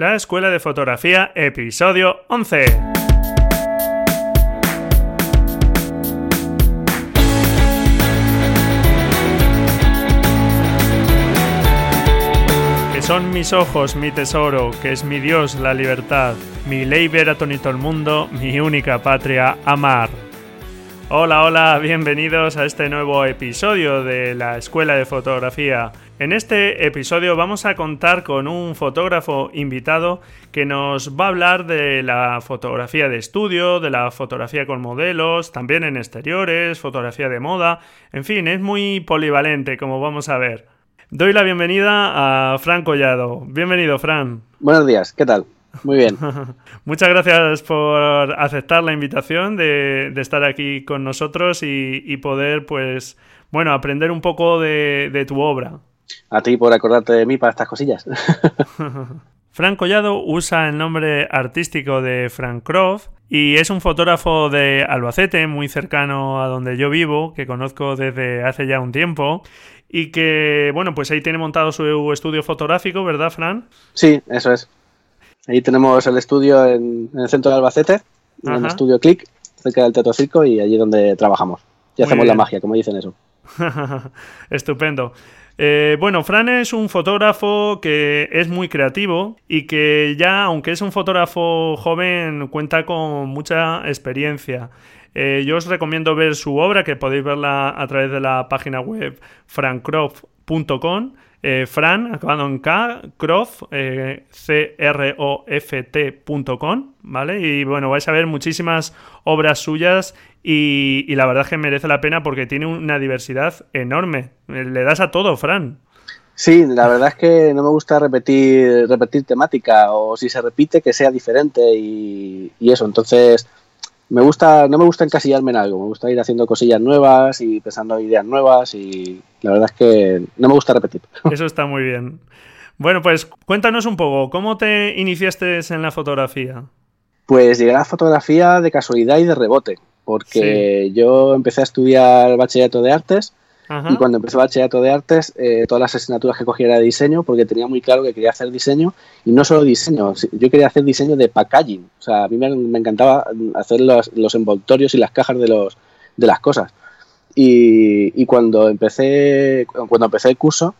La Escuela de Fotografía, episodio 11. Que son mis ojos, mi tesoro, que es mi Dios, la libertad, mi ley ver a tonito el mundo, mi única patria, amar. Hola, hola, bienvenidos a este nuevo episodio de la Escuela de Fotografía. En este episodio vamos a contar con un fotógrafo invitado que nos va a hablar de la fotografía de estudio, de la fotografía con modelos, también en exteriores, fotografía de moda, en fin, es muy polivalente como vamos a ver. Doy la bienvenida a Fran Collado. Bienvenido, Fran. Buenos días, ¿qué tal? Muy bien. Muchas gracias por aceptar la invitación de, estar aquí con nosotros y, poder, pues, bueno, aprender un poco de, tu obra. A ti por acordarte de mí para estas cosillas. Frank Collado usa el nombre artístico de Frank Croft y es un fotógrafo de Albacete, muy cercano a donde yo vivo, que conozco desde hace ya un tiempo y que, bueno, pues ahí tiene montado su estudio fotográfico, ¿verdad, Fran? Sí, eso es. Ahí tenemos el estudio en, el centro de Albacete, en el estudio Click, cerca del Teatro Circo y allí donde trabajamos. Y hacemos la magia, como dicen eso. Estupendo. Eh, bueno, Fran es un fotógrafo que es muy creativo y que ya, aunque es un fotógrafo joven, cuenta con mucha experiencia. Eh, yo os recomiendo ver su obra, que podéis verla a través de la página web francroft.com. Eh, Fran, acabando en K, Croft, eh, C-R-O-F-T.com, ¿vale? Y bueno, vais a ver muchísimas obras suyas y, la verdad es que merece la pena porque tiene una diversidad enorme. Le das a todo, Fran. Sí, la verdad es que no me gusta repetir, repetir temática o si se repite que sea diferente y eso. Entonces, me gusta, no me gusta encasillarme en algo, me gusta ir haciendo cosillas nuevas y pensando ideas nuevas y la verdad es que no me gusta repetir. Eso está muy bien. Bueno, pues cuéntanos un poco, ¿cómo te iniciaste en la fotografía? Pues llegué a la fotografía de casualidad y de rebote, porque yo empecé a estudiar bachillerato de artes y cuando empecé bachillerato de artes, eh, todas las asignaturas que cogía era de diseño, porque tenía muy claro que quería hacer diseño, y no solo diseño, yo quería hacer diseño de packaging. O sea, a mí me, encantaba hacer los, envoltorios y las cajas de, los, de las cosas. Y, cuando empecé cuando empecé el curso,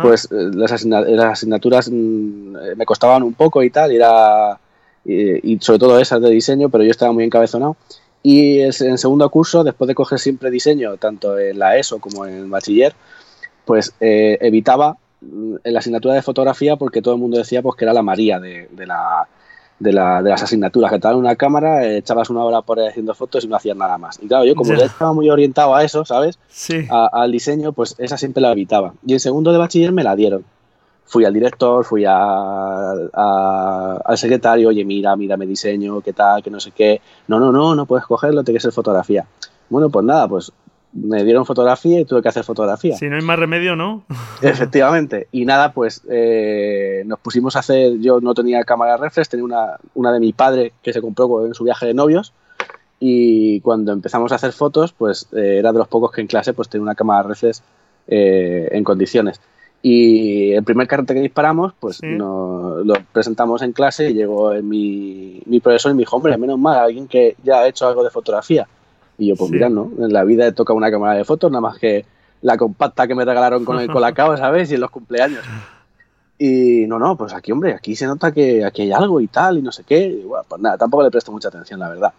pues eh, las, asignaturas mm, me costaban un poco y tal, y, era, y, y sobre todo esas de diseño, pero yo estaba muy encabezonado. Y en segundo curso, después de coger siempre diseño, tanto en la ESO como en el bachiller, pues eh, evitaba mm, en la asignatura de fotografía porque todo el mundo decía pues que era la María de, la, de, la, de las asignaturas, que te daban una cámara, echabas una hora por ahí haciendo fotos y no hacías nada más. Y claro, yo como ya estaba muy orientado a eso, ¿sabes? Sí. al diseño, pues esa siempre la evitaba. Y en segundo de bachiller me la dieron fui al director, fui al secretario, oye, mira, mira mi diseño, qué tal, que no sé qué. No, no, no, no puedes cogerlo, tiene que ser fotografía. Bueno, pues nada, pues me dieron fotografía y tuve que hacer fotografía. Si no hay más remedio, ¿no? Efectivamente. Y nada, pues eh, nos pusimos a hacer, yo no tenía cámara reflex, tenía una, una de mi padre que se compró en su viaje de novios. Y cuando empezamos a hacer fotos, pues eh, era de los pocos que en clase pues tenía una cámara reflex eh, en condiciones. Y el primer carrete que disparamos, pues lo presentamos en clase y llegó mi, mi, profesor y me dijo, hombre, menos mal, alguien que ya ha hecho algo de fotografía. Y yo, pues mira, ¿no? En la vida he tocado una cámara de fotos, nada más que la compacta que me regalaron con el colacao, ¿sabes? Y en los cumpleaños. Y no, no, pues aquí, hombre, aquí se nota que aquí hay algo y tal, y no sé qué. Y bueno, pues nada, tampoco le presto mucha atención, la verdad.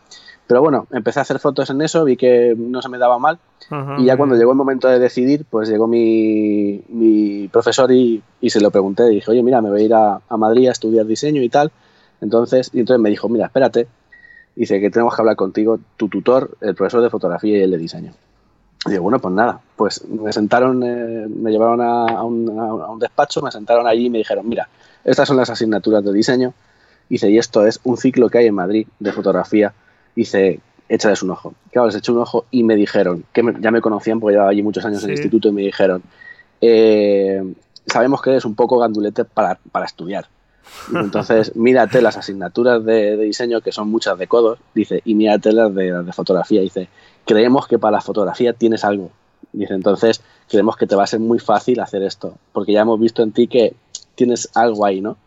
Pero bueno, empecé a hacer fotos en eso, vi que no se me daba mal. y ya cuando llegó el momento de decidir, pues llegó mi, mi profesor y, y, se lo pregunté. Dije, oye, mira, me voy a ir a, a, Madrid a estudiar diseño y tal. Entonces, y entonces me dijo, mira, espérate. Dice que tenemos que hablar contigo, tu tutor, el profesor de fotografía y el de diseño. Y digo, bueno, pues nada. Pues me sentaron, eh, me llevaron a, a, un, a un despacho, me sentaron allí y me dijeron, mira, estas son las asignaturas de diseño. Dice, y esto es un ciclo que hay en Madrid de fotografía dice, échales un ojo. Claro, les eché un ojo y me dijeron, que ya me conocían porque llevaba allí muchos años en el instituto y me dijeron, eh, sabemos que eres un poco gandulete para, estudiar. entonces, mírate las asignaturas de, diseño, que son muchas de codos, dice, y mírate las de, de fotografía. Dice, creemos que para la fotografía tienes algo. Dice, entonces, creemos que te va a ser muy fácil hacer esto, porque ya hemos visto en ti que tienes algo ahí, ¿no?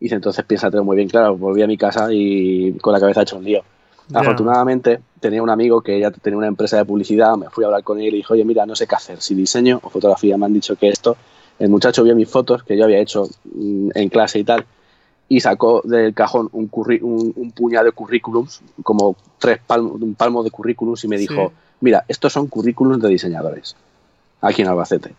Dice, entonces piénsatelo muy bien, claro, volví a mi casa y con la cabeza hecho un lío. Afortunadamente tenía un amigo que ya tenía una empresa de publicidad, me fui a hablar con él y dijo, oye, mira, no sé qué hacer, si diseño o fotografía, me han dicho que esto. El muchacho vio mis fotos que yo había hecho mm, en clase y tal, y sacó del cajón un, un, puñado de currículums, como tres palmos, un palmo de currículums, y me dijo, mira, estos son currículums de diseñadores, aquí en Albacete.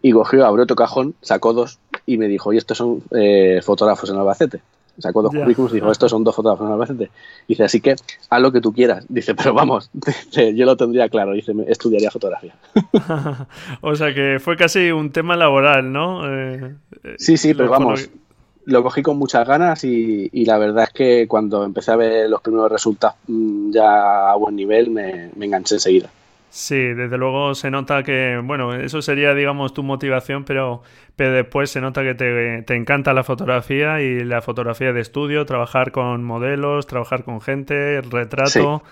Y cogió, abrió otro cajón, sacó dos y me dijo, y estos son eh, fotógrafos en Albacete. Sacó dos currículums y dijo, estos son dos fotógrafos Albacete. Dice, así que haz lo que tú quieras. Dice, pero vamos, yo lo tendría claro. Dice, estudiaría fotografía. o sea que fue casi un tema laboral, ¿no? Eh, sí, sí, pero vamos, lo cogí con muchas ganas y, la verdad es que cuando empecé a ver los primeros resultados mm, ya a buen nivel me, me enganché enseguida. Sí, desde luego se nota que, bueno, eso sería, digamos, tu motivación, pero, pero después se nota que te, te, encanta la fotografía y la fotografía de estudio, trabajar con modelos, trabajar con gente, el retrato.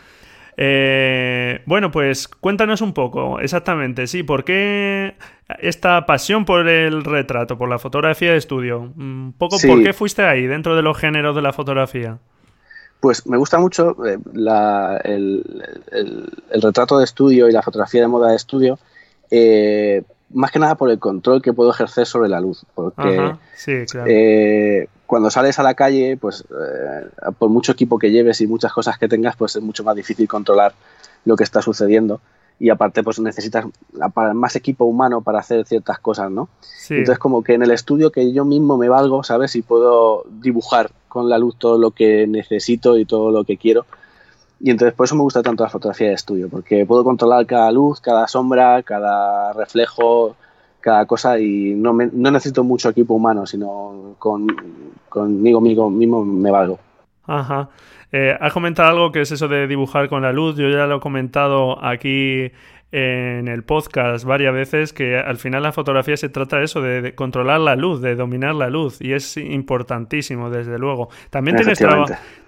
Eh, bueno, pues cuéntanos un poco, exactamente, sí, ¿por qué esta pasión por el retrato, por la fotografía de estudio? Un poco, ¿por qué fuiste ahí, dentro de los géneros de la fotografía? Pues me gusta mucho eh, el, retrato de estudio y la fotografía de moda de estudio, eh, más que nada por el control que puedo ejercer sobre la luz. Porque eh, cuando sales a la calle, pues por mucho equipo que lleves y muchas cosas que tengas, pues es mucho más difícil controlar lo que está sucediendo y aparte pues necesitas más equipo humano para hacer ciertas cosas, ¿no? Entonces como que en el estudio que yo mismo me valgo, ¿sabes? Y puedo dibujar con la luz todo lo que necesito y todo lo que quiero. Y entonces por eso me gusta tanto la fotografía de estudio, porque puedo controlar cada luz, cada sombra, cada reflejo, cada cosa y no, no necesito mucho equipo humano, sino con, conmigo mismo, mismo me valgo. Ajá. Eh, has comentado algo que es eso de dibujar con la luz. Yo ya lo he comentado aquí en el podcast varias veces que al final la fotografía se trata de eso, de, controlar la luz, de dominar la luz y es importantísimo, desde luego. También tienes,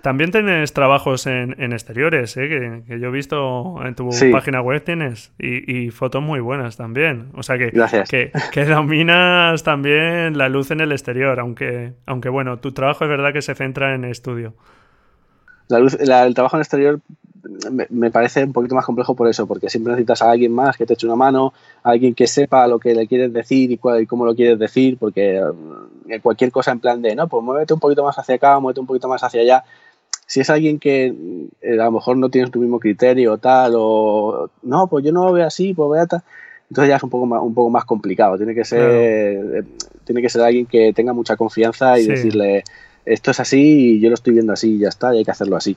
también tienes trabajos en, exteriores, ¿eh? que, yo he visto en tu página web tienes y, fotos muy buenas también. O sea que, que, que, dominas también la luz en el exterior, aunque, aunque bueno, tu trabajo es verdad que se centra en estudio el trabajo en exterior me, parece un poquito más complejo por eso, porque siempre necesitas a alguien más que te eche una mano, a alguien que sepa lo que le quieres decir y, cómo lo quieres decir, porque eh, cualquier cosa en plan de, no, pues muévete un poquito más hacia acá, muévete un poquito más hacia allá. Si es alguien que eh, a lo mejor no tienes tu mismo criterio o tal, o no, pues yo no lo veo así, pues voy a tal. Entonces ya es un poco más, un poco más complicado. Tiene que ser, eh, tiene que ser alguien que tenga mucha confianza y decirle, esto es así y yo lo estoy viendo así y ya está, y hay que hacerlo así.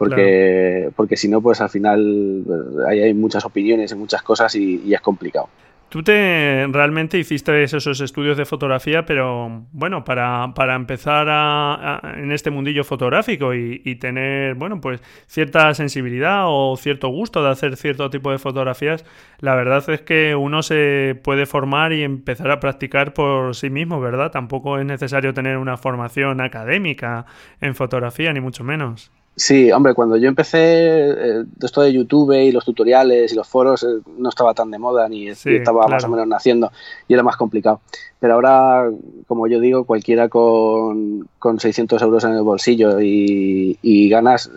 Porque, porque si no, pues al final hay, hay muchas opiniones y muchas cosas y es complicado. Tú te realmente hiciste esos estudios de fotografía, pero bueno, para, para empezar a, en este mundillo fotográfico y, y, tener, bueno, pues cierta sensibilidad o cierto gusto de hacer cierto tipo de fotografías, la verdad es que uno se puede formar y empezar a practicar por sí mismo, ¿verdad? Tampoco es necesario tener una formación académica en fotografía, ni mucho menos. Sí, hombre, cuando yo empecé, eh, esto de YouTube y los tutoriales y los foros eh, no estaba tan de moda ni estaba más o menos naciendo y era más complicado. Pero ahora, como yo digo, cualquiera con, con 600 euros en el bolsillo y, ganas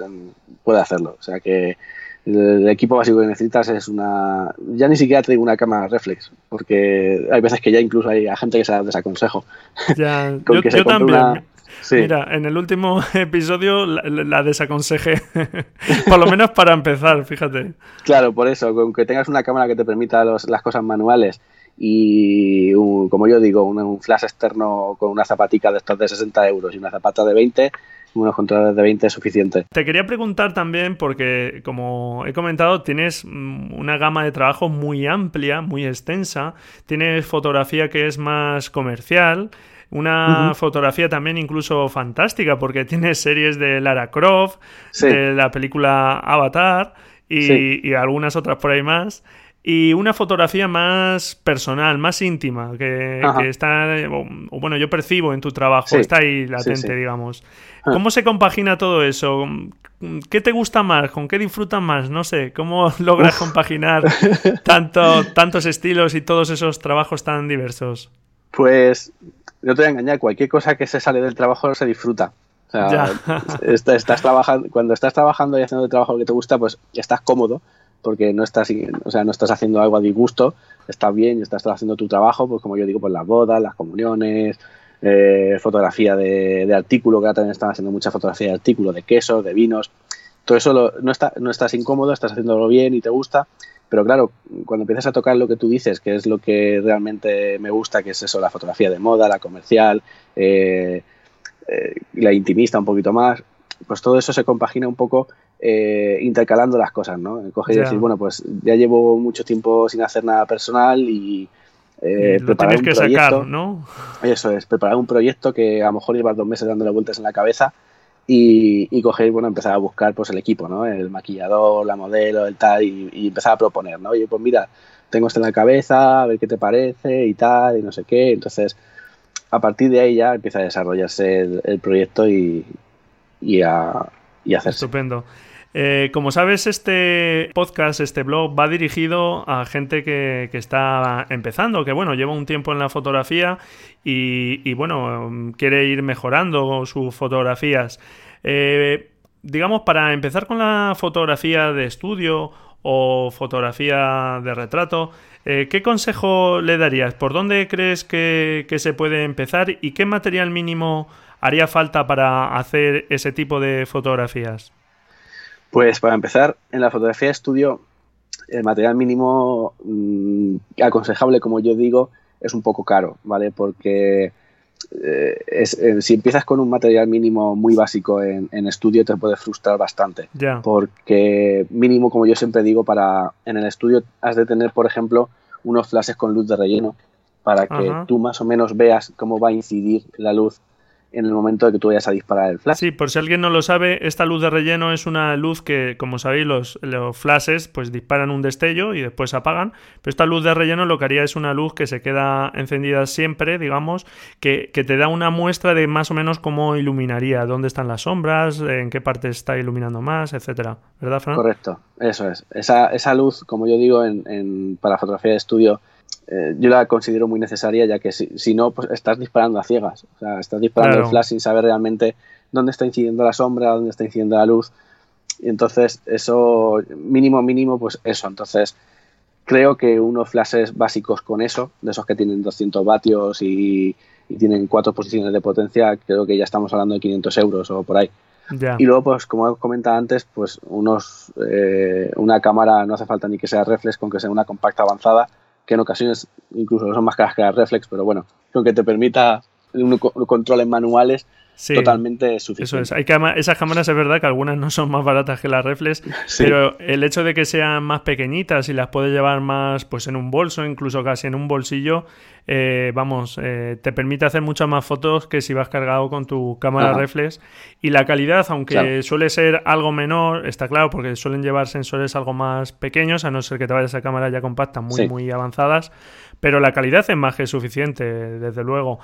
puede hacerlo. O sea que el, equipo básico que necesitas es una... Ya ni siquiera te digo una cámara reflex, porque hay veces que ya incluso hay gente que se desaconsejo. Ya, yo, también. Mira, en el último episodio la, desaconsejé. por lo menos para empezar, fíjate. Claro, por eso, con que tengas una cámara que te permita las cosas manuales y, como yo digo, un, flash externo con una zapatica de estos de 60 euros y una zapata de 20, unos controles de 20 es suficiente. Te quería preguntar también, porque como he comentado, tienes mm, una gama de trabajo muy amplia, muy extensa. Tienes fotografía que es más comercial. Una fotografía también incluso fantástica, porque tiene series de Lara Croft, de la película Avatar y, algunas otras por ahí más y una fotografía más personal, más íntima, que, está, o, bueno, yo percibo en tu trabajo, está ahí latente, digamos. ¿Cómo se compagina todo eso? ¿Qué te gusta más? ¿Con qué disfrutas más? No sé, ¿cómo logras compaginar tanto, tantos estilos y todos esos trabajos tan diversos? Pues no te voy a engañar, cualquier cosa que se sale del trabajo se disfruta. O sea, estás, trabajando, cuando estás trabajando y haciendo el trabajo que te gusta, pues estás cómodo porque no estás, o sea, no estás haciendo algo a disgusto, estás bien, estás haciendo tu trabajo, pues como yo digo, pues las bodas, las comuniones, eh, fotografía de, artículo, que ahora también están haciendo mucha fotografía de artículo, de quesos, de vinos, todo eso no, está, no estás incómodo, estás haciéndolo bien y te gusta, pero claro, cuando empiezas a tocar lo que tú dices, que es lo que realmente me gusta, que es eso, la fotografía de moda, la comercial, eh, eh, la intimista un poquito más, pues todo eso se compagina un poco eh, intercalando las cosas, ¿no? Coger y decir, bueno, pues ya llevo mucho tiempo sin hacer nada personal y eh, preparar un que proyecto, sacar, ¿no? Eso es, preparar un proyecto que a lo mejor llevas dos meses dándole vueltas en la cabeza y, y coger, bueno, empezar a buscar pues el equipo, ¿no? El maquillador, la modelo, el tal, y, empezar a proponer, ¿no? Oye, pues mira, tengo esto en la cabeza, a ver qué te parece y tal, y no sé qué. Entonces, a partir de ahí ya empieza a desarrollarse el, proyecto y, y a, y hacerse. Estupendo. Eh, como sabes, este podcast, este blog, va dirigido a gente que, está empezando, que bueno, lleva un tiempo en la fotografía y, bueno, quiere ir mejorando sus fotografías. Eh, digamos, para empezar con la fotografía de estudio o fotografía de retrato, eh, ¿qué consejo le darías? ¿Por dónde crees que, que se puede empezar y qué material mínimo haría falta para hacer ese tipo de fotografías? Pues para empezar, en la fotografía de estudio, el material mínimo mm, aconsejable, como yo digo, es un poco caro, ¿vale? Porque eh, eh, si empiezas con un material mínimo muy básico en, estudio, te puede frustrar bastante. Porque mínimo, como yo siempre digo, para en el estudio has de tener, por ejemplo, unos flashes con luz de relleno para que tú más o menos veas cómo va a incidir la luz en el momento de que tú vayas a disparar el flash. Sí, por si alguien no lo sabe, esta luz de relleno es una luz que, como sabéis, los, los flashes pues disparan un destello y después se apagan. Pero esta luz de relleno lo que haría es una luz que se queda encendida siempre, digamos, que, te da una muestra de más o menos cómo iluminaría, dónde están las sombras, en qué parte está iluminando más, etcétera. ¿Verdad, Fran? Correcto, eso es. Esa, esa luz, como yo digo, en, en, para fotografía de estudio eh, yo la considero muy necesaria, ya que si, no, pues estás disparando a ciegas. O sea, estás disparando el flash sin saber realmente dónde está incidiendo la sombra, dónde está incidiendo la luz. Y entonces, eso, mínimo, mínimo, pues eso. Entonces, creo que unos flashes básicos con eso, de esos que tienen 200 vatios y, tienen cuatro posiciones de potencia, creo que ya estamos hablando de 500 euros o por ahí. Y luego, pues como he comentado antes, pues unos, eh, una cámara no hace falta ni que sea reflex, con que sea una compacta avanzada, que en ocasiones incluso son más caras que las reflex, pero bueno, con que te permita controles manuales totalmente suficiente. Eso es. Hay esas cámaras es verdad que algunas no son más baratas que las reflex, pero el hecho de que sean más pequeñitas y las puedes llevar más pues en un bolso, incluso casi en un bolsillo, eh, vamos, eh, te permite hacer muchas más fotos que si vas cargado con tu cámara reflex. Y la calidad, aunque suele ser algo menor, está claro, porque suelen llevar sensores algo más pequeños, a no ser que te vayas a cámaras ya compactas muy, muy avanzadas, pero la calidad es más que suficiente, desde luego.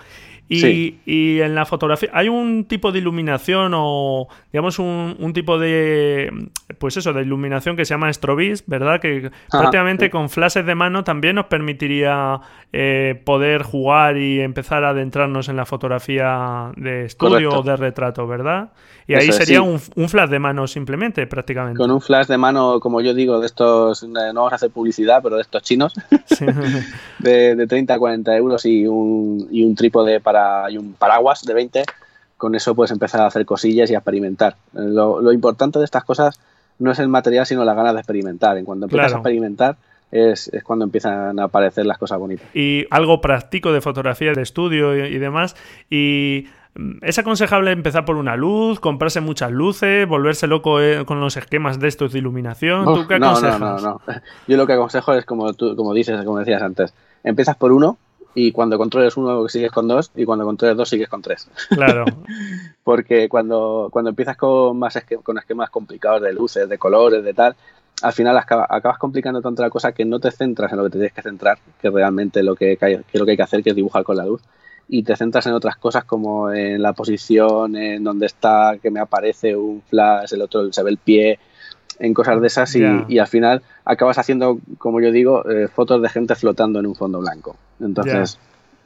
Y, en la fotografía, ¿hay un tipo de iluminación o, digamos, un, tipo de, pues eso, de iluminación que se llama Strobis, ¿verdad? Que prácticamente con flashes de mano también nos permitiría eh, poder jugar y empezar a adentrarnos en la fotografía de estudio o de retrato, ¿verdad? Y ahí sería un, flash de mano simplemente, prácticamente. Con un flash de mano, como yo digo, de estos, no vamos a hacer publicidad, pero de estos chinos, de, de, 30 a 40 euros y un, y un trípode para y un paraguas de 20, con eso puedes empezar a hacer cosillas y a experimentar. Lo, importante de estas cosas no es el material, sino la ganas de experimentar. En cuando empiezas a experimentar, es, cuando empiezan a aparecer las cosas bonitas. Y algo práctico de fotografía, de estudio y, demás. Y mm, ¿Es aconsejable empezar por una luz, comprarse muchas luces, volverse loco eh, con los esquemas de estos de iluminación? ¿Tú qué aconsejas? No, no, no, no. Yo lo que aconsejo es como tú, como dices, como decías antes, empiezas por uno, y cuando controles uno sigues con dos y cuando controles dos sigues con tres. Claro. Porque cuando, cuando empiezas con más con esquemas complicados de luces, de colores, de tal, al final acabas complicando tanto la cosa que no te centras en lo que te tienes que centrar, que realmente lo que, que lo que hay que hacer, que es dibujar con la luz, y te centras en otras cosas como en la posición, en donde está, que me aparece un flash, el otro se ve el pie, en cosas de esas y, al final acabas haciendo, como yo digo, eh, fotos de gente flotando en un fondo blanco. Entonces,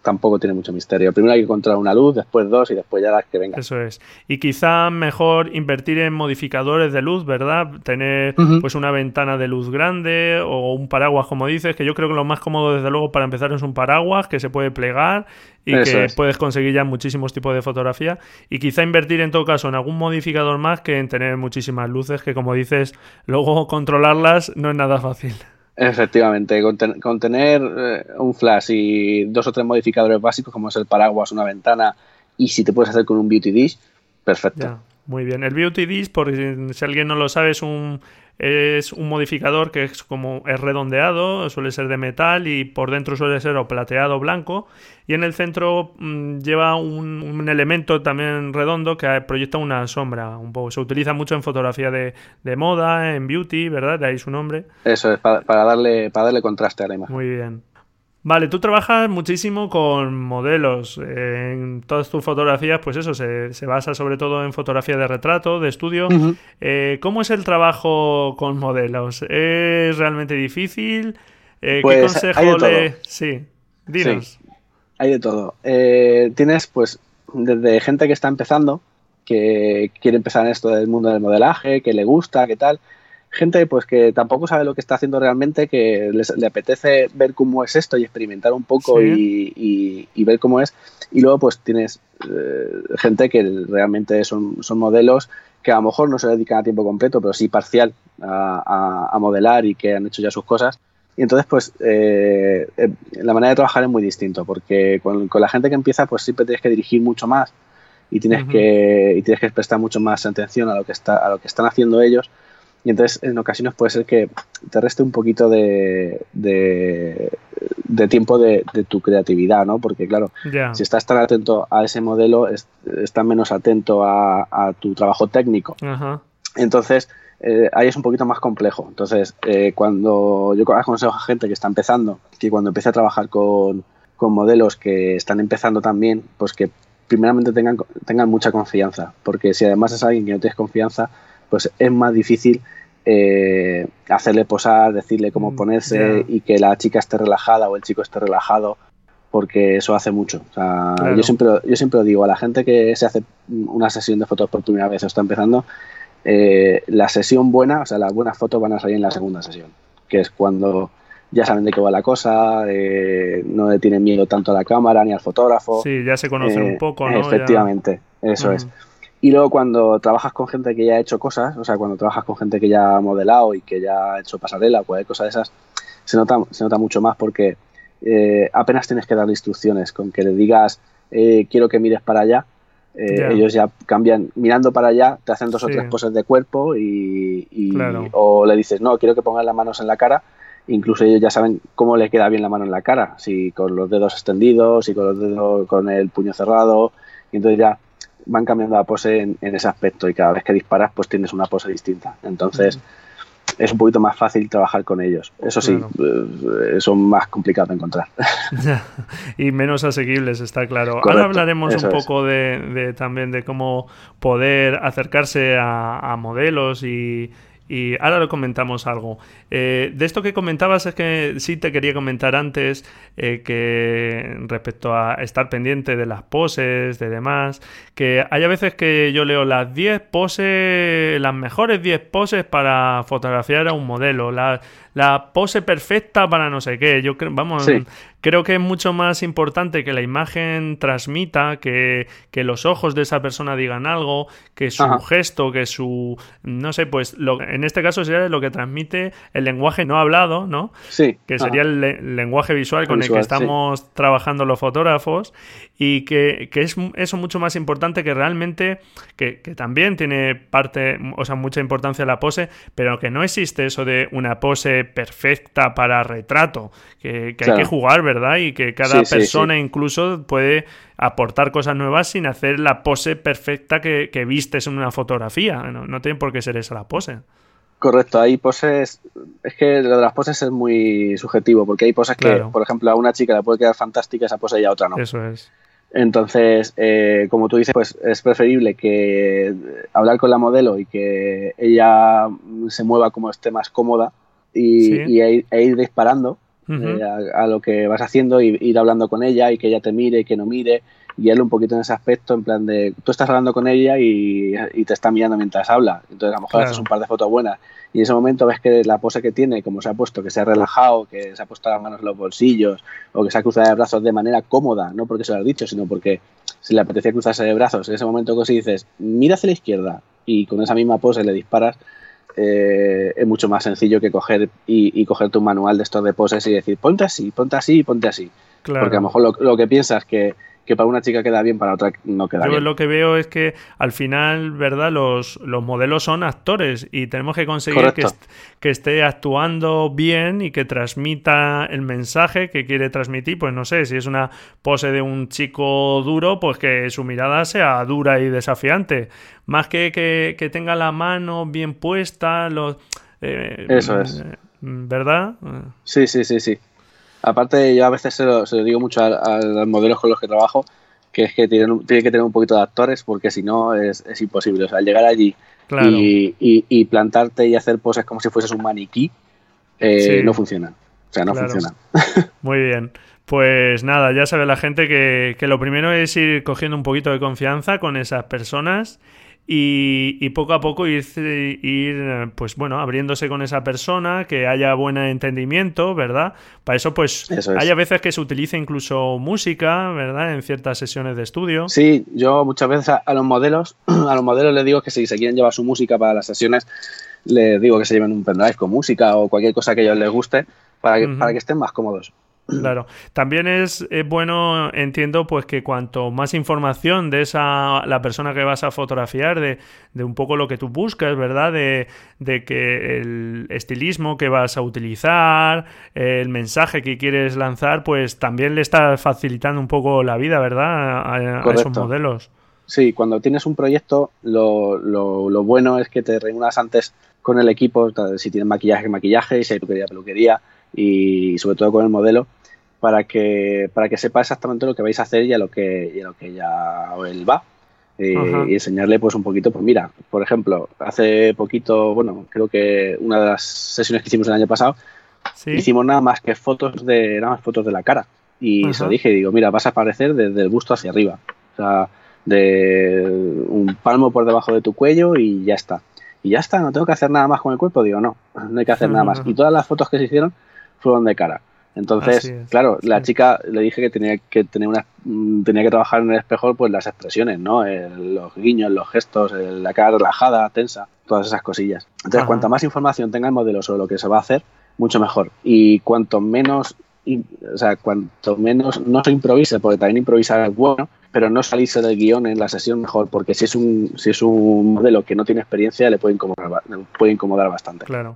tampoco tiene mucho misterio. Primero hay que encontrar una luz, después dos y después ya las que vengan. Eso es. Y quizá mejor invertir en modificadores de luz, ¿verdad? Tener pues una ventana de luz grande o un paraguas, como dices, que yo creo que lo más cómodo desde luego para empezar es un paraguas que se puede plegar y que puedes conseguir ya muchísimos tipos de fotografía y quizá invertir en todo caso en algún modificador más que en tener muchísimas luces que como dices luego controlarlas no es nada fácil. Efectivamente, con, tener eh, un flash y dos o tres modificadores básicos como es el paraguas, una ventana y si te puedes hacer con un beauty dish, perfecto. muy bien, el beauty dish, por si alguien no lo sabe, es un es un modificador que es como es redondeado, suele ser de metal y por dentro suele ser o plateado o blanco. Y en el centro mm, lleva un, elemento también redondo que proyecta una sombra. Un poco. Se utiliza mucho en fotografía de, moda, en beauty, ¿verdad? De ahí su nombre. Eso es, para, darle, para darle contraste a la imagen. Muy bien. Vale, tú trabajas muchísimo con modelos. En todas tus fotografías, pues eso, se, basa sobre todo en fotografía de retrato, de estudio. Eh, ¿Cómo es el trabajo con modelos? ¿Es realmente difícil? Eh, ¿Qué pues, consejo le...? Sí, dinos. hay de todo. Eh, tienes, pues, desde gente que está empezando, que quiere empezar en esto del mundo del modelaje, que le gusta, que tal gente pues que tampoco sabe lo que está haciendo realmente, que le apetece ver cómo es esto y experimentar un poco y, ver cómo es. Y luego pues tienes eh, gente que realmente son, son modelos que a lo mejor no se dedican a tiempo completo, pero sí parcial a, modelar y que han hecho ya sus cosas. Y entonces, pues, eh, eh, la manera de trabajar es muy distinto, porque con, la gente que empieza, pues siempre tienes que dirigir mucho más y tienes, que, y tienes que prestar mucho más atención a lo que, está, a lo que están haciendo ellos y entonces en ocasiones puede ser que te reste un poquito de, de, tiempo de, tu creatividad, ¿no? Porque claro, si estás tan atento a ese modelo, estás menos atento a, tu trabajo técnico. Entonces, eh, ahí es un poquito más complejo. Entonces, eh, cuando yo aconsejo a gente que está empezando, que cuando empiece a trabajar con, con modelos que están empezando también, pues que primeramente tengan, tengan mucha confianza. Porque si además es alguien que no tienes confianza, pues es más difícil eh, hacerle posar, decirle cómo mm, ponerse y que la chica esté relajada o el chico esté relajado, porque eso hace mucho. yo, siempre, yo siempre lo digo a la gente que se hace una sesión de fotos por primera vez o está empezando, eh, la sesión buena, o sea, las buenas fotos van a salir en la segunda sesión, que es cuando ya saben de qué va la cosa, eh, no le tienen miedo tanto a la cámara ni al fotógrafo. Sí, ya se conocen un poco, ¿no? Efectivamente, eso es. Y luego cuando trabajas con gente que ya ha hecho cosas, o sea, cuando trabajas con gente que ya ha modelado y que ya ha hecho pasarela o cualquier cosa de esas, se nota, se nota mucho más porque eh, apenas tienes que darle instrucciones. Con que le digas, eh, quiero que mires para allá, eh, ellos ya cambian, mirando para allá, te hacen dos o tres poses de cuerpo y, o le dices, no, quiero que pongas las manos en la cara. Incluso ellos ya saben cómo le queda bien la mano en la cara, si con los dedos extendidos, si con los dedos con el puño cerrado, y entonces ya van cambiando la pose en, ese aspecto y cada vez que disparas pues tienes una pose distinta. Entonces es un poquito más fácil trabajar con ellos. Eso sí, eh, son más complicados de encontrar. y menos asequibles, está claro. Ahora hablaremos un poco de, también de cómo poder acercarse a modelos y, y ahora lo comentamos algo. Eh, de esto que comentabas es que sí te quería comentar antes eh, que respecto a estar pendiente de las poses, de demás, que hay a veces que yo leo las 10 poses, las mejores 10 poses para fotografiar a un modelo, la pose perfecta para no sé qué. Yo creo, vamos, creo que es mucho más importante que la imagen transmita, que, que los ojos de esa persona digan algo, que su gesto, que su, no sé, pues lo, en este caso sería lo que transmite el lenguaje no hablado, ¿no? Sí. Que sería el, lenguaje visual con el que estamos trabajando los fotógrafos y que, que, es eso mucho más importante que realmente, que, que también tiene parte, o sea, mucha importancia la pose, pero que no existe eso de una pose perfecta para retrato, que, hay que jugar, ¿verdad? Y que cada persona incluso puede aportar cosas nuevas sin hacer la pose perfecta que, vistes en una fotografía. No, tiene por qué ser esa la pose. Correcto, hay poses, es que lo de las poses es muy subjetivo, porque hay poses que, por ejemplo, a una chica le puede quedar fantástica esa pose y a otra no. Eso es. Entonces, eh, como tú dices, pues es preferible que hablar con la modelo y que ella se mueva como esté más cómoda y, e, ir disparando eh, a, lo que vas haciendo y ir hablando con ella y que ella te mire y que no mire y él un poquito en ese aspecto, en plan de tú estás hablando con ella y, te está mirando mientras habla, entonces a lo mejor haces un par de fotos buenas y en ese momento ves que la pose que tiene, como se ha puesto, que se ha relajado, que se ha puesto las manos en los bolsillos o que se ha cruzado de brazos de manera cómoda, no porque se lo has dicho, sino porque se le apetecía cruzarse de brazos, en ese momento que si dices, mira hacia la izquierda y con esa misma pose le disparas, eh, es mucho más sencillo que coger y, coger tu manual de estos de poses y decir, ponte así, ponte así, ponte así. Porque a lo mejor lo, lo que piensas que que para una chica queda bien, para otra no queda Yo bien. lo que veo es que al final, ¿verdad? Los, los modelos son actores y tenemos que conseguir que, que, esté actuando bien y que transmita el mensaje que quiere transmitir. Pues no sé, si es una pose de un chico duro, pues que su mirada sea dura y desafiante. Más que que, tenga la mano bien puesta, los... Eh, Eso es. Eh, ¿Verdad? Sí, sí, sí, sí. Aparte, yo a veces se lo, digo mucho a, los modelos con los que trabajo, que es que tienen, que tener un poquito de actores porque si no es, imposible. O sea, llegar allí y, plantarte y hacer poses como si fueses un maniquí, eh, no funciona. O sea, no funciona. Muy bien. Pues nada, ya sabe la gente que, que, lo primero es ir cogiendo un poquito de confianza con esas personas y, poco a poco ir, ir, pues bueno, abriéndose con esa persona, que haya buen entendimiento, ¿verdad? Para eso, pues, hay a veces que se utiliza incluso música, ¿verdad? En ciertas sesiones de estudio. Sí, yo muchas veces a, los modelos, a los modelos les digo que si se quieren llevar su música para las sesiones, les digo que se lleven un pendrive con música o cualquier cosa que a ellos les guste para que, para que estén más cómodos. Claro. También es, bueno, entiendo, pues que cuanto más información de esa la persona que vas a fotografiar, de, de un poco lo que tú buscas, ¿verdad? De, de, que el estilismo que vas a utilizar, el mensaje que quieres lanzar, pues también le está facilitando un poco la vida, ¿verdad? A, esos modelos. Sí, cuando tienes un proyecto, lo, lo, lo bueno es que te reúnas antes con el equipo, si tienes maquillaje, maquillaje, si hay peluquería, peluquería y sobre todo con el modelo para que, para que sepa exactamente lo que vais a hacer y a lo que, lo que ya él va. Eh, y enseñarle pues un poquito, pues mira, por ejemplo, hace poquito, bueno, creo que una de las sesiones que hicimos el año pasado, hicimos nada más que fotos de, nada más fotos de la cara. Y se lo dije, digo, mira, vas a aparecer desde el busto hacia arriba. O sea, de un palmo por debajo de tu cuello y ya está. Y ya está, no tengo que hacer nada más con el cuerpo. Digo, no, no hay que hacer nada más. Y todas las fotos que se hicieron fueron de cara. Entonces, claro, la chica le dije que tenía que tener una mm, tenía que trabajar en el espejo pues las expresiones, ¿no? los guiños, los gestos, la cara relajada, tensa, todas esas cosillas. Entonces, cuanto más información tenga el modelo sobre lo que se va a hacer, mucho mejor. Y cuanto menos o sea, cuanto menos no se improvise, porque también improvisar es bueno, pero no salirse del guion en la sesión mejor, porque si es un, si es un modelo que no tiene experiencia, le puede incomodar, le puede incomodar bastante. Claro.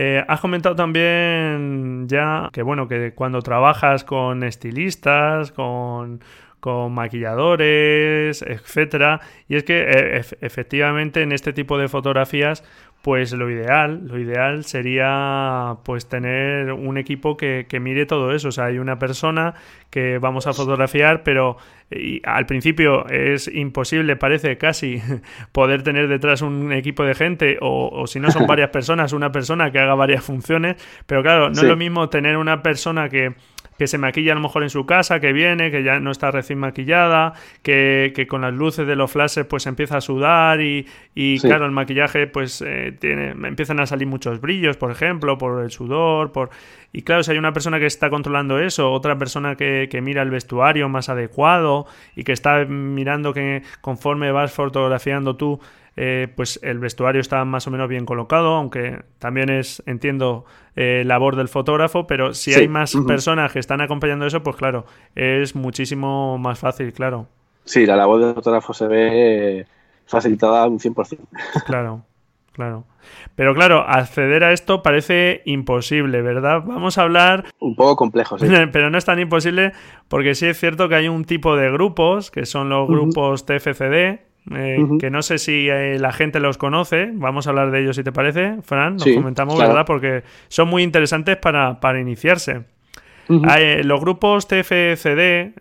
Eh, has comentado también ya que bueno, que cuando trabajas con estilistas, con, con maquilladores, etcétera, y es que eh, efectivamente en este tipo de fotografías pues lo ideal, lo ideal sería pues tener un equipo que, que, mire todo eso. O sea, hay una persona que vamos a fotografiar, pero al principio es imposible, parece casi, poder tener detrás un equipo de gente, o, si no son varias personas, una persona que haga varias funciones. Pero claro, no es lo mismo tener una persona que que se maquilla a lo mejor en su casa, que viene, que ya no está recién maquillada, que, que con las luces de los flashes pues empieza a sudar y, y claro, el maquillaje pues eh, tiene, empiezan a salir muchos brillos, por ejemplo, por el sudor, por... Y claro, si hay una persona que está controlando eso, otra persona que, que mira el vestuario más adecuado y que está mirando que conforme vas fotografiando tú eh, pues el vestuario está más o menos bien colocado, aunque también es, entiendo, eh, labor del fotógrafo, pero si hay más personas que están acompañando eso, pues claro, es muchísimo más fácil, claro. Sí, la labor del fotógrafo se ve facilitada un 100%. Claro, claro. Pero claro, acceder a esto parece imposible, ¿verdad? Vamos a hablar... Un poco complejo, sí. Pero no es tan imposible porque sí es cierto que hay un tipo de grupos, que son los grupos TFCD, eh, que no sé si eh, la gente los conoce. Vamos a hablar de ellos si te parece, Fran. Nos comentamos, ¿verdad? Porque son muy interesantes para, iniciarse. Eh, los grupos TFCD,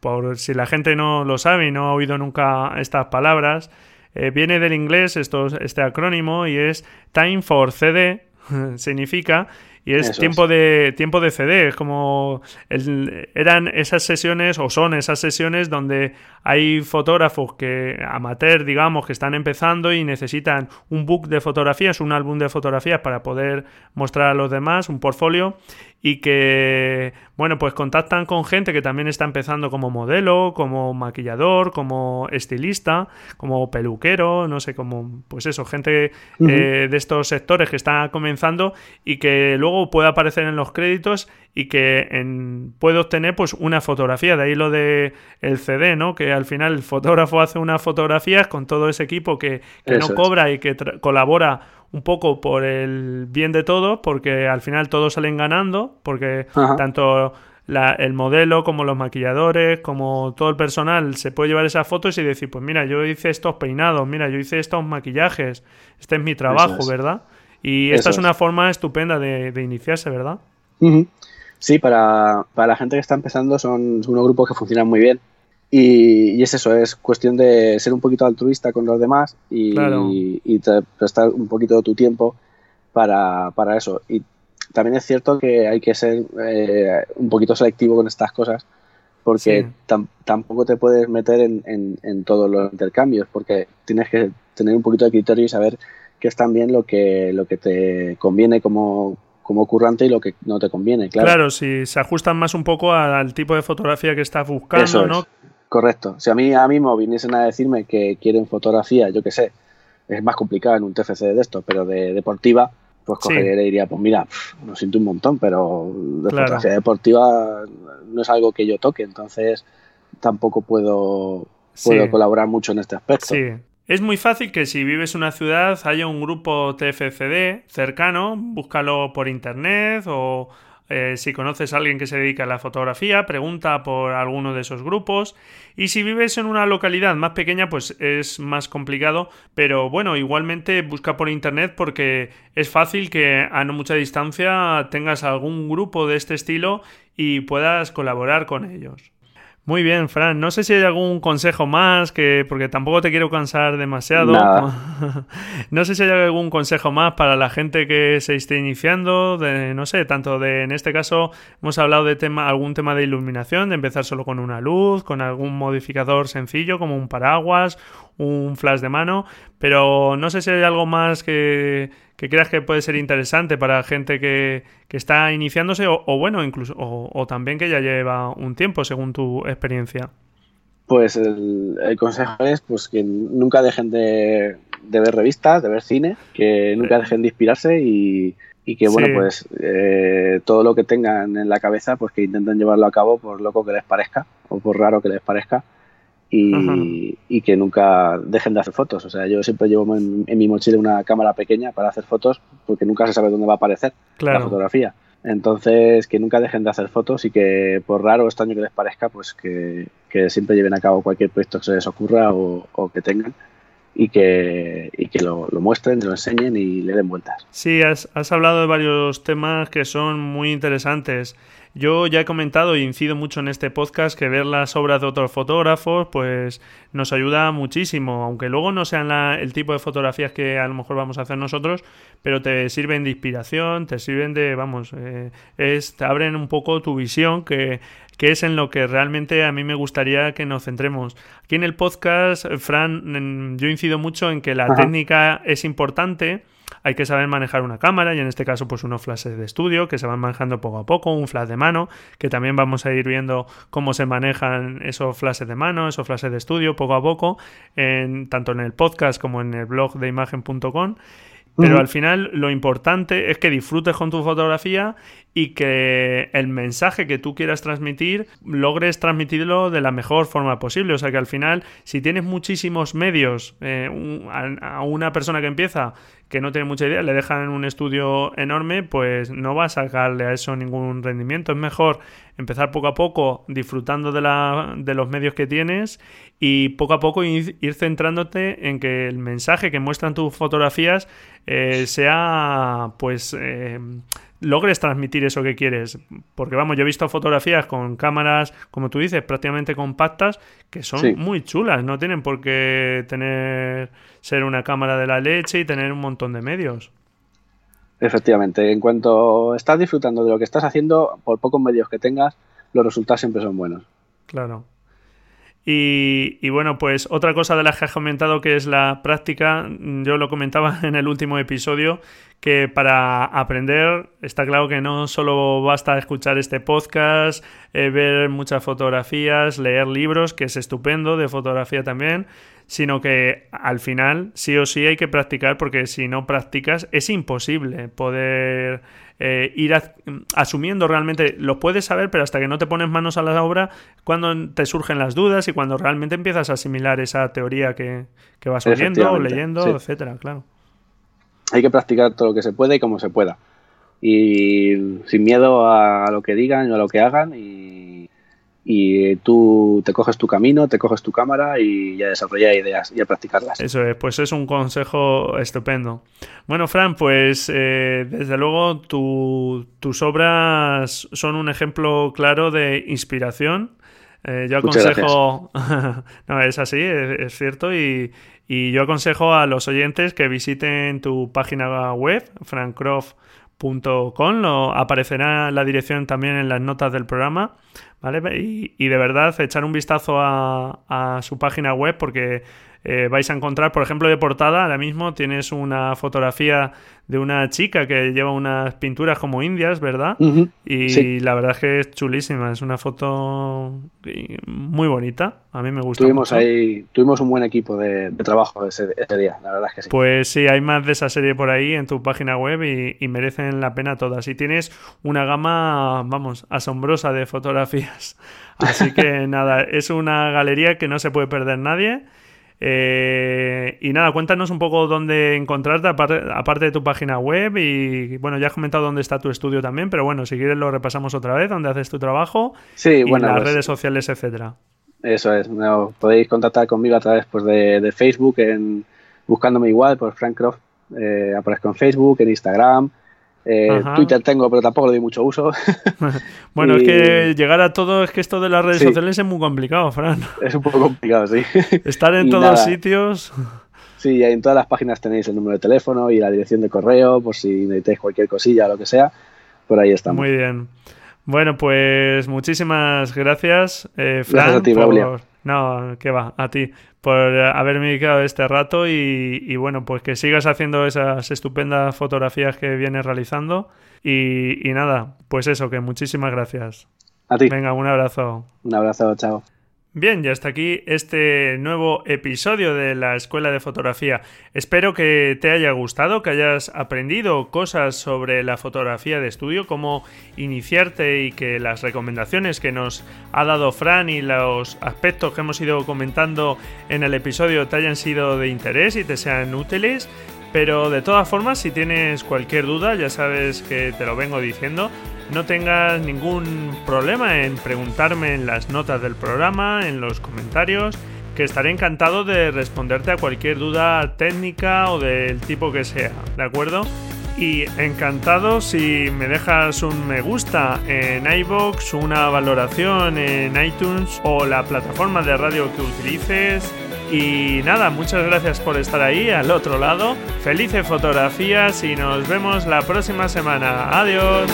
por si la gente no lo sabe y no ha oído nunca estas palabras, viene del inglés esto, este acrónimo y es Time for CD, significa, y es tiempo de tiempo de CD, es como eran esas sesiones o son esas sesiones donde hay fotógrafos que amateur, digamos, que están empezando y necesitan un book de fotografías, un álbum de fotografías para poder mostrar a los demás, un portfolio y que, bueno, pues contactan con gente que también está empezando como modelo, como maquillador, como estilista, como peluquero, no sé, como, pues eso, gente eh, de estos sectores que está comenzando y que luego puede aparecer en los créditos y que en, puede obtener pues una fotografía, de ahí lo de el CD, ¿no? Que al final el fotógrafo hace unas fotografías con todo ese equipo que, no cobra y que colabora un poco por el bien de todos, porque al final todos salen ganando, porque tanto el modelo como los maquilladores, como todo el personal se puede llevar esas fotos y decir, pues mira, yo hice estos peinados, mira, yo hice estos maquillajes, este es mi trabajo, ¿verdad? Y esta es una forma estupenda de, iniciarse, ¿verdad? Sí, para, para, la gente que está empezando son unos grupos que funcionan muy bien. Y, es eso, es cuestión de ser un poquito altruista con los demás y, prestar un poquito de tu tiempo para, para, eso. Y también es cierto que hay que ser eh, un poquito selectivo con estas cosas porque tampoco te puedes meter en, en, todos los intercambios porque tienes que tener un poquito de criterio y saber qué es también lo que, lo que te conviene como, como currante y lo que no te conviene, claro. Claro, si se ajustan más un poco al tipo de fotografía que estás buscando, ¿no? Correcto. Si a mí ahora mismo viniesen a decirme que quieren fotografía, yo qué sé, es más complicado en un TFC de esto, pero de deportiva, pues cogería y diría, pues mira, lo siento un montón, pero de fotografía deportiva no es algo que yo toque, entonces tampoco puedo, puedo colaborar mucho en este aspecto. Sí. Es muy fácil que si vives en una ciudad haya un grupo TFCD cercano, búscalo por internet o eh, si conoces a alguien que se dedica a la fotografía, pregunta por alguno de esos grupos. Y si vives en una localidad más pequeña, pues es más complicado. Pero bueno, igualmente busca por internet porque es fácil que a no mucha distancia tengas algún grupo de este estilo y puedas colaborar con ellos. Muy bien, Fran. No sé si hay algún consejo más, que porque tampoco te quiero cansar demasiado. no sé si hay algún consejo más para la gente que se esté iniciando, de, no sé, tanto de, en este caso, hemos hablado de tema, algún tema de iluminación, de empezar solo con una luz, con algún modificador sencillo como un paraguas, un flash de mano, pero no sé si hay algo más que, que creas que puede ser interesante para gente que, está iniciándose o, bueno, incluso, o, también que ya lleva un tiempo según tu experiencia. Pues el, consejo es pues que nunca dejen de, ver revistas, de ver cine, que nunca dejen de inspirarse y, que bueno, pues eh, todo lo que tengan en la cabeza, pues que intenten llevarlo a cabo por loco que les parezca o por raro que les parezca y, que nunca dejen de hacer fotos. O sea, yo siempre llevo en, mi mochila una cámara pequeña para hacer fotos porque nunca se sabe dónde va a aparecer la fotografía. Entonces, que nunca dejen de hacer fotos y que por raro o extraño que les parezca, pues que, siempre lleven a cabo cualquier proyecto que se les ocurra o, que tengan y que, y que lo, lo, muestren, lo enseñen y le den vueltas. Sí, has, has hablado de varios temas que son muy interesantes. Yo ya he comentado y incido mucho en este podcast que ver las obras de otros fotógrafos pues nos ayuda muchísimo, aunque luego no sean el tipo de fotografías que a lo mejor vamos a hacer nosotros, pero te sirven de inspiración, te sirven de, vamos, eh, es, te abren un poco tu visión que, que es en lo que realmente a mí me gustaría que nos centremos. Aquí en el podcast, Fran, yo incido mucho en que la técnica es importante hay que saber manejar una cámara y en este caso pues unos flashes de estudio que se van manejando poco a poco, un flash de mano, que también vamos a ir viendo cómo se manejan esos flashes de mano, esos flashes de estudio poco a poco, en, tanto en el podcast como en el blog de imagen.com. Pero al final lo importante es que disfrutes con tu fotografía y que el mensaje que tú quieras transmitir logres transmitirlo de la mejor forma posible. O sea que al final, si tienes muchísimos medios eh, a una persona que empieza que no tiene mucha idea, le dejan en un estudio enorme, pues no va a sacarle a eso ningún rendimiento. Es mejor empezar poco a poco disfrutando de, la, de los medios que tienes y poco a poco ir, centrándote en que el mensaje que muestran tus fotografías eh, sea pues eh, logres transmitir eso que quieres. Porque vamos, yo he visto fotografías con cámaras, como tú dices, prácticamente compactas, que son muy chulas, no tienen por qué tener ser una cámara de la leche y tener un montón de medios. Efectivamente, en cuanto estás disfrutando de lo que estás haciendo, por pocos medios que tengas, los resultados siempre son buenos. Claro. Y, bueno, pues otra cosa de las que has comentado que es la práctica, yo lo comentaba en el último episodio, que para aprender está claro que no solo basta escuchar este podcast, eh, ver muchas fotografías, leer libros, que es estupendo, de fotografía también, sino que al final sí o sí hay que practicar porque si no practicas es imposible poder eh, ir asumiendo realmente, lo puedes saber, pero hasta que no te pones manos a la obra, cuando te surgen las dudas y cuando realmente empiezas a asimilar esa teoría que, vas oyendo o leyendo, etcétera, claro. Hay que practicar todo lo que se puede y como se pueda. Y sin miedo a lo que digan o a lo que hagan y y tú te coges tu camino, te coges tu cámara y ya desarrollar ideas y a practicarlas. Eso es, pues es un consejo estupendo. Bueno, Fran, pues eh, desde luego tus obras son un ejemplo claro de inspiración. Eh, yo aconsejo, no, es así, es, cierto, y, y, yo aconsejo a los oyentes que visiten tu página web, francroft.com, lo aparecerá la dirección también en las notas del programa ¿vale? Y, de verdad echar un vistazo a, a su página web porque eh, vais a encontrar, por ejemplo, de portada, ahora mismo tienes una fotografía de una chica que lleva unas pinturas como indias, ¿verdad? Y la verdad es que es chulísima, es una foto muy bonita, a mí me gusta. Tuvimos ahí, tuvimos un buen equipo de, trabajo ese, día, la verdad es que sí. Pues sí, hay más de esa serie por ahí en tu página web y, y merecen la pena todas. Y tienes una gama, vamos, asombrosa de fotografías. Así que nada, es una galería que no se puede perder nadie. Eh, y nada, cuéntanos un poco dónde encontrarte, aparte, de tu página web. Y bueno, ya has comentado dónde está tu estudio también, pero bueno, si quieres lo repasamos otra vez, dónde haces tu trabajo sí, y bueno, las pues redes sociales, etcétera. Eso es, podéis contactar conmigo a través pues, de, Facebook, en, buscándome igual por Frank Croft. Eh, aparezco en Facebook, en Instagram, eh, Twitter tengo, pero tampoco le doy mucho uso. bueno, es que llegar a todo, es que esto de las redes sociales es muy complicado, Fran. Es un poco complicado, sí. Estar en todos sitios. Sí, en todas las páginas tenéis el número de teléfono y la dirección de correo, por si necesitáis cualquier cosilla o lo que sea. Por ahí estamos. Muy bien. Bueno, pues muchísimas gracias, eh, Fran. Gracias No, que va, a ti por haberme dedicado este rato y, bueno, pues que sigas haciendo esas estupendas fotografías que vienes realizando. Y, y nada, pues eso, que muchísimas gracias. A ti. Venga, un abrazo. Un abrazo, chao. Bien, ya está aquí este nuevo episodio de la Escuela de Fotografía. Espero que te haya gustado, que hayas aprendido cosas sobre la fotografía de estudio, cómo iniciarte y que las recomendaciones que nos ha dado Fran y los aspectos que hemos ido comentando en el episodio te hayan sido de interés y te sean útiles. Pero de todas formas, si tienes cualquier duda, ya sabes que te lo vengo diciendo, no tengas ningún problema en preguntarme en las notas del programa, en los comentarios, que estaré encantado de responderte a cualquier duda técnica o del tipo que sea, ¿de acuerdo? Y encantado si me dejas un me gusta en iBox, una valoración en iTunes o la plataforma de radio que utilices. Y nada, muchas gracias por estar ahí al otro lado. Felices fotografías y nos vemos la próxima semana. Adiós.